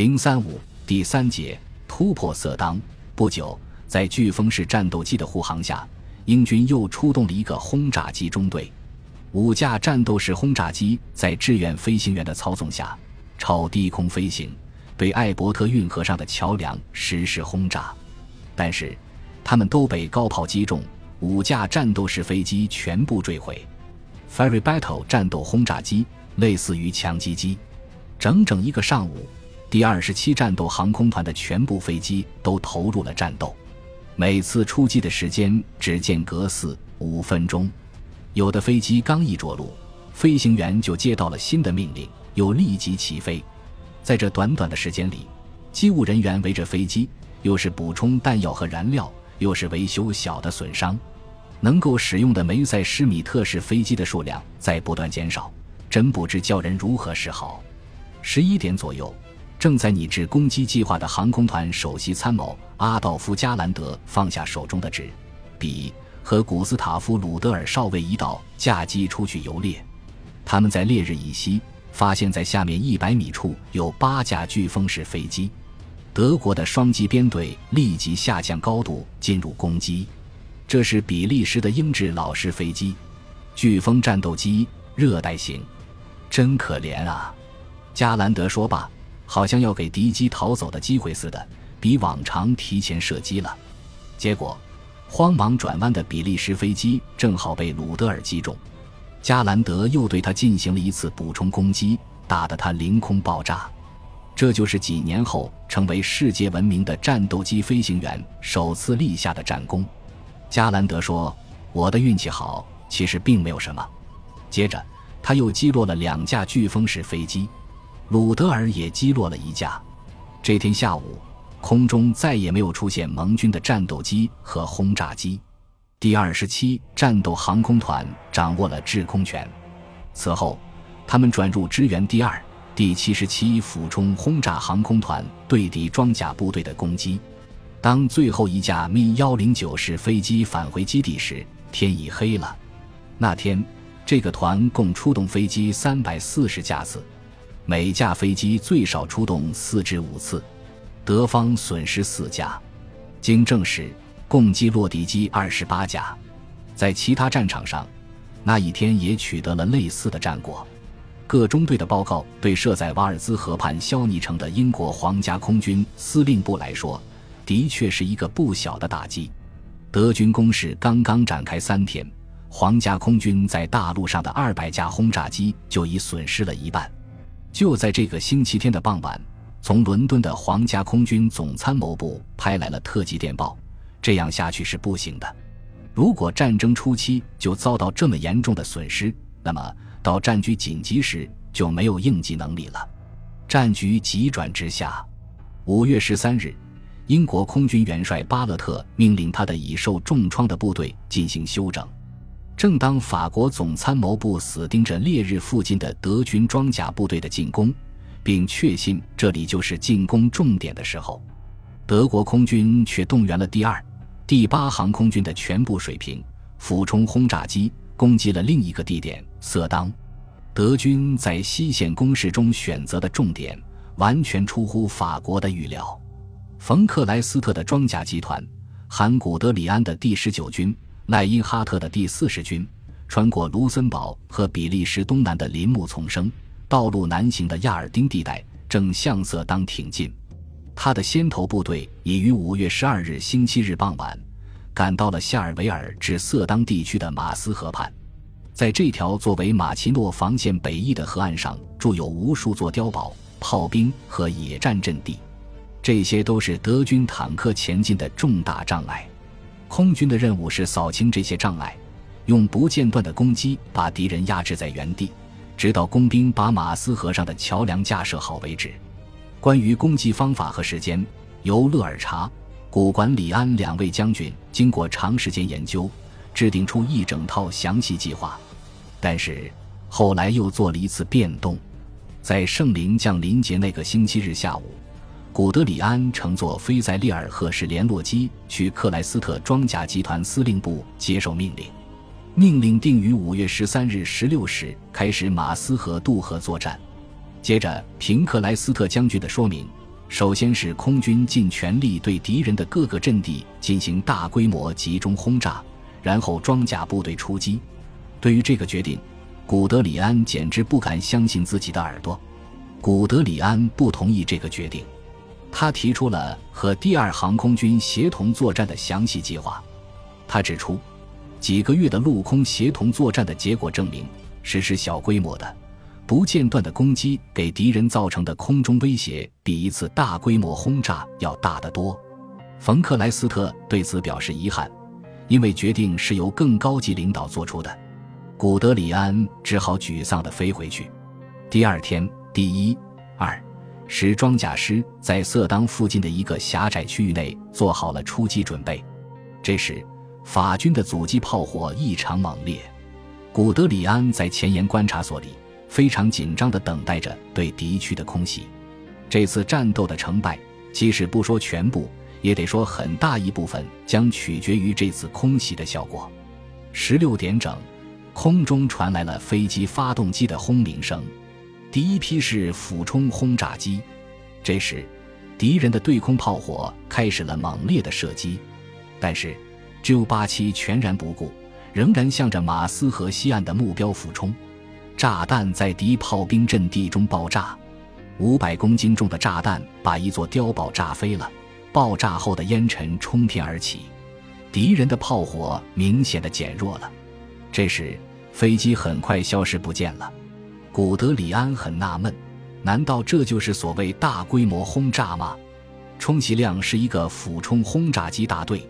零三五第三节突破色当。不久，在飓风式战斗机的护航下，英军又出动了一个轰炸机中队。五架战斗式轰炸机在志愿飞行员的操纵下，超低空飞行，对艾伯特运河上的桥梁实施轰炸。但是，他们都被高炮击中，五架战斗式飞机全部坠毁。Ferry Battle 战斗轰炸机类似于强击机，整整一个上午。第二十七战斗航空团的全部飞机都投入了战斗，每次出击的时间只间隔四五分钟。有的飞机刚一着陆，飞行员就接到了新的命令，又立即起飞。在这短短的时间里，机务人员围着飞机，又是补充弹药和燃料，又是维修小的损伤。能够使用的梅塞施米特式飞机的数量在不断减少，真不知叫人如何是好。十一点左右。正在拟制攻击计划的航空团首席参谋阿道夫·加兰德放下手中的纸、笔，和古斯塔夫·鲁德尔少尉一道驾机出去游猎。他们在烈日以西发现，在下面一百米处有八架飓风式飞机。德国的双机编队立即下降高度进入攻击。这是比利时的英制老式飞机，飓风战斗机，热带型，真可怜啊！加兰德说罢。好像要给敌机逃走的机会似的，比往常提前射击了。结果，慌忙转弯的比利时飞机正好被鲁德尔击中。加兰德又对他进行了一次补充攻击，打得他凌空爆炸。这就是几年后成为世界闻名的战斗机飞行员首次立下的战功。加兰德说：“我的运气好，其实并没有什么。”接着，他又击落了两架飓风式飞机。鲁德尔也击落了一架。这天下午，空中再也没有出现盟军的战斗机和轰炸机。第二十七战斗航空团掌握了制空权。此后，他们转入支援第二、第七十七俯冲轰炸航空团对敌装甲部队的攻击。当最后一架 Mi 幺零九式飞机返回基地时，天已黑了。那天，这个团共出动飞机三百四十架次。每架飞机最少出动四至五次，德方损失四架，经证实，共击落敌机二十八架。在其他战场上，那一天也取得了类似的战果。各中队的报告对设在瓦尔兹河畔肖尼城的英国皇家空军司令部来说，的确是一个不小的打击。德军攻势刚刚展开三天，皇家空军在大陆上的二百架轰炸机就已损失了一半。就在这个星期天的傍晚，从伦敦的皇家空军总参谋部拍来了特级电报：这样下去是不行的。如果战争初期就遭到这么严重的损失，那么到战局紧急时就没有应急能力了。战局急转直下。五月十三日，英国空军元帅巴勒特命令他的已受重创的部队进行休整。正当法国总参谋部死盯着烈日附近的德军装甲部队的进攻，并确信这里就是进攻重点的时候，德国空军却动员了第二、第八航空军的全部水平俯冲轰炸机攻击了另一个地点色当。德军在西线攻势中选择的重点完全出乎法国的预料。冯克莱斯特的装甲集团、含古德里安的第十九军。赖因哈特的第四十军穿过卢森堡和比利时东南的林木丛生、道路难行的亚尔丁地带，正向色当挺进。他的先头部队已于五月十二日星期日傍晚赶到了夏尔维尔至色当地区的马斯河畔。在这条作为马奇诺防线北翼的河岸上，筑有无数座碉堡、炮兵和野战阵地，这些都是德军坦克前进的重大障碍。空军的任务是扫清这些障碍，用不间断的攻击把敌人压制在原地，直到工兵把马斯河上的桥梁架设好为止。关于攻击方法和时间，由勒尔查、古管理安两位将军经过长时间研究，制定出一整套详细计划。但是后来又做了一次变动，在圣灵降临节那个星期日下午。古德里安乘坐菲塞利尔赫式联络机去克莱斯特装甲集团司令部接受命令。命令定于五月十三日十六时开始马斯河渡河作战。接着，凭克莱斯特将军的说明，首先是空军尽全力对敌人的各个阵地进行大规模集中轰炸，然后装甲部队出击。对于这个决定，古德里安简直不敢相信自己的耳朵。古德里安不同意这个决定，他提出了和第二航空军协同作战的详细计划。他指出，几个月的陆空协同作战的结果证明，实施小规模的。不间断的攻击给敌人造成的空中威胁，比一次大规模轰炸要大得多。冯克莱斯特对此表示遗憾，因为决定是由更高级领导做出的。古德里安只好沮丧地飞回去。第二天，第一、二使装甲师在色当附近的一个狭窄区域内做好了出击准备。这时，法军的阻击炮火异常猛烈。古德里安在前沿观察所里。非常紧张地等待着对敌区的空袭。这次战斗的成败，即使不说全部，也得说很大一部分将取决于这次空袭的效果。十六点整，空中传来了飞机发动机的轰鸣声。第一批是俯冲轰炸机。这时，敌人的对空炮火开始了猛烈的射击，但是 J 八七全然不顾，仍然向着马斯河西岸的目标俯冲。炸弹在敌炮兵阵地中爆炸，五百公斤重的炸弹把一座碉堡炸飞了。爆炸后的烟尘冲天而起，敌人的炮火明显的减弱了。这时，飞机很快消失不见了。古德里安很纳闷：难道这就是所谓大规模轰炸吗？充其量是一个俯冲轰炸机大队。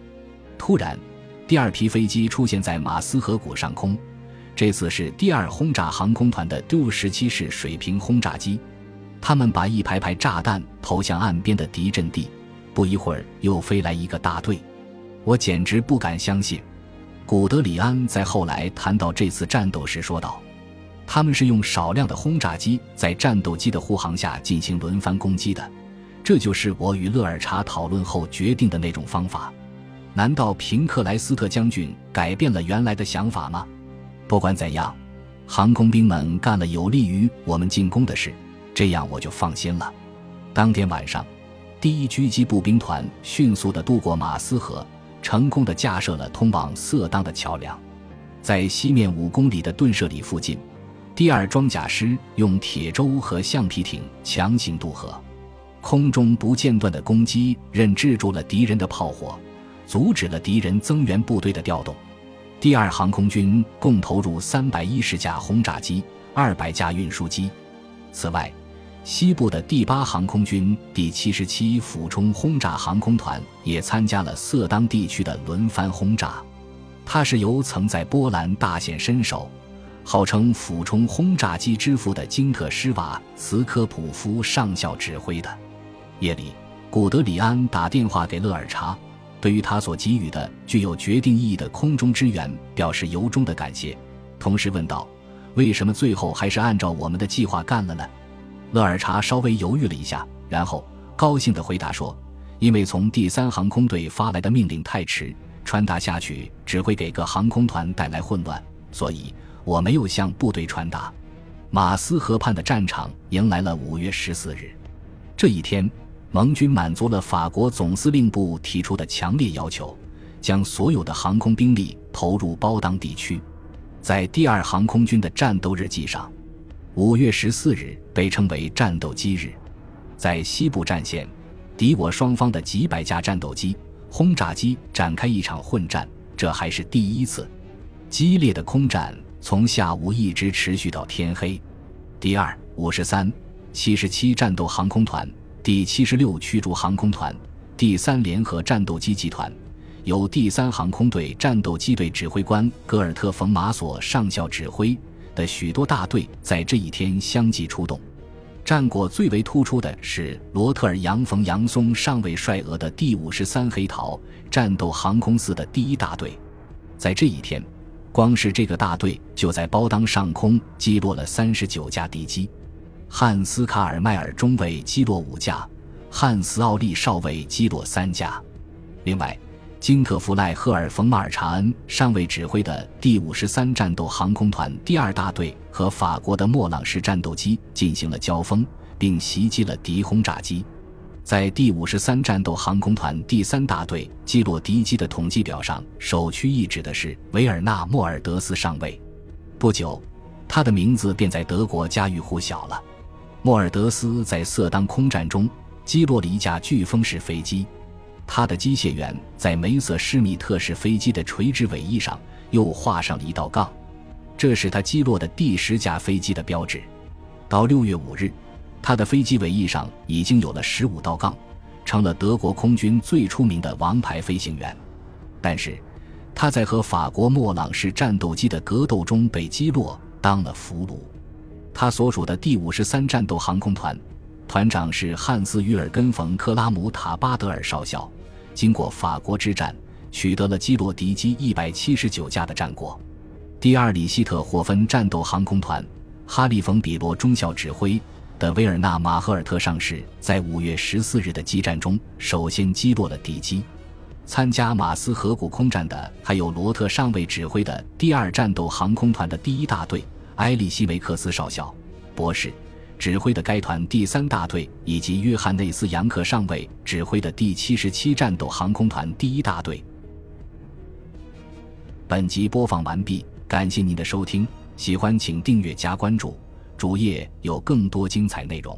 突然，第二批飞机出现在马斯河谷上空。这次是第二轰炸航空团的 D 十七式水平轰炸机，他们把一排排炸弹投向岸边的敌阵地。不一会儿，又飞来一个大队，我简直不敢相信。古德里安在后来谈到这次战斗时说道：“他们是用少量的轰炸机在战斗机的护航下进行轮番攻击的，这就是我与勒尔查讨论后决定的那种方法。难道平克莱斯特将军改变了原来的想法吗？”不管怎样，航空兵们干了有利于我们进攻的事，这样我就放心了。当天晚上，第一狙击步兵团迅速地渡过马斯河，成功地架设了通往色当的桥梁。在西面五公里的顿舍里附近，第二装甲师用铁舟和橡皮艇强行渡河，空中不间断的攻击韧制住了敌人的炮火，阻止了敌人增援部队的调动。第二航空军共投入三百一十架轰炸机、二百架运输机。此外，西部的第八航空军第七十七俯冲轰炸航空团也参加了色当地区的轮番轰炸。它是由曾在波兰大显身手、号称俯冲轰炸机之父的金特施瓦茨科普夫上校指挥的。夜里，古德里安打电话给勒尔查。对于他所给予的具有决定意义的空中支援，表示由衷的感谢，同时问道：“为什么最后还是按照我们的计划干了呢？”勒尔查稍微犹豫了一下，然后高兴地回答说：“因为从第三航空队发来的命令太迟，传达下去只会给各航空团带来混乱，所以我没有向部队传达。”马斯河畔的战场迎来了五月十四日，这一天。盟军满足了法国总司令部提出的强烈要求，将所有的航空兵力投入包当地区。在第二航空军的战斗日记上，五月十四日被称为战斗机日。在西部战线，敌我双方的几百架战斗机、轰炸机展开一场混战，这还是第一次。激烈的空战从下午一直持续到天黑。第二、五十三、七十七战斗航空团。第七十六驱逐航空团、第三联合战斗机集团，由第三航空队战斗机队指挥官戈尔特·冯·马索上校指挥的许多大队，在这一天相继出动。战果最为突出的是罗特尔杨·冯·杨松上尉率额的第五十三黑桃战斗航空四的第一大队。在这一天，光是这个大队就在包当上空击落了三十九架敌机。汉斯·卡尔迈尔中尉击落五架，汉斯·奥利少尉击落三架。另外，金特弗赖赫尔·冯·马尔查恩上尉指挥的第五十三战斗航空团第二大队和法国的莫朗式战斗机进行了交锋，并袭击了敌轰炸机。在第五十三战斗航空团第三大队击落敌机的统计表上，首屈一指的是维尔纳·莫尔德斯上尉。不久，他的名字便在德国家喻户晓了。莫尔德斯在色当空战中击落了一架飓风式飞机，他的机械员在梅瑟施密特式飞机的垂直尾翼上又画上了一道杠，这是他击落的第十架飞机的标志。到六月五日。他的飞机尾翼上已经有了十五道杠，成了德国空军最出名的王牌飞行员。但是，他在和法国莫朗式战斗机的格斗中被击落，当了俘虏。他所属的第五十三战斗航空团，团长是汉斯·于尔根·冯·克拉姆塔巴德尔少校。经过法国之战，取得了击落敌机一百七十九架的战果。第二里希特霍芬战斗航空团，哈利·冯·比罗中校指挥。的维尔纳·马赫尔特上士在五月十四日的激战中首先击落了敌机。参加马斯河谷空战的还有罗特上尉指挥的第二战斗航空团的第一大队埃利希维克斯少校、博士指挥的该团第三大队，以及约翰内斯·扬克上尉指挥的第七十七战斗航空团第一大队。本集播放完毕，感谢您的收听，喜欢请订阅加关注。主页有更多精彩内容。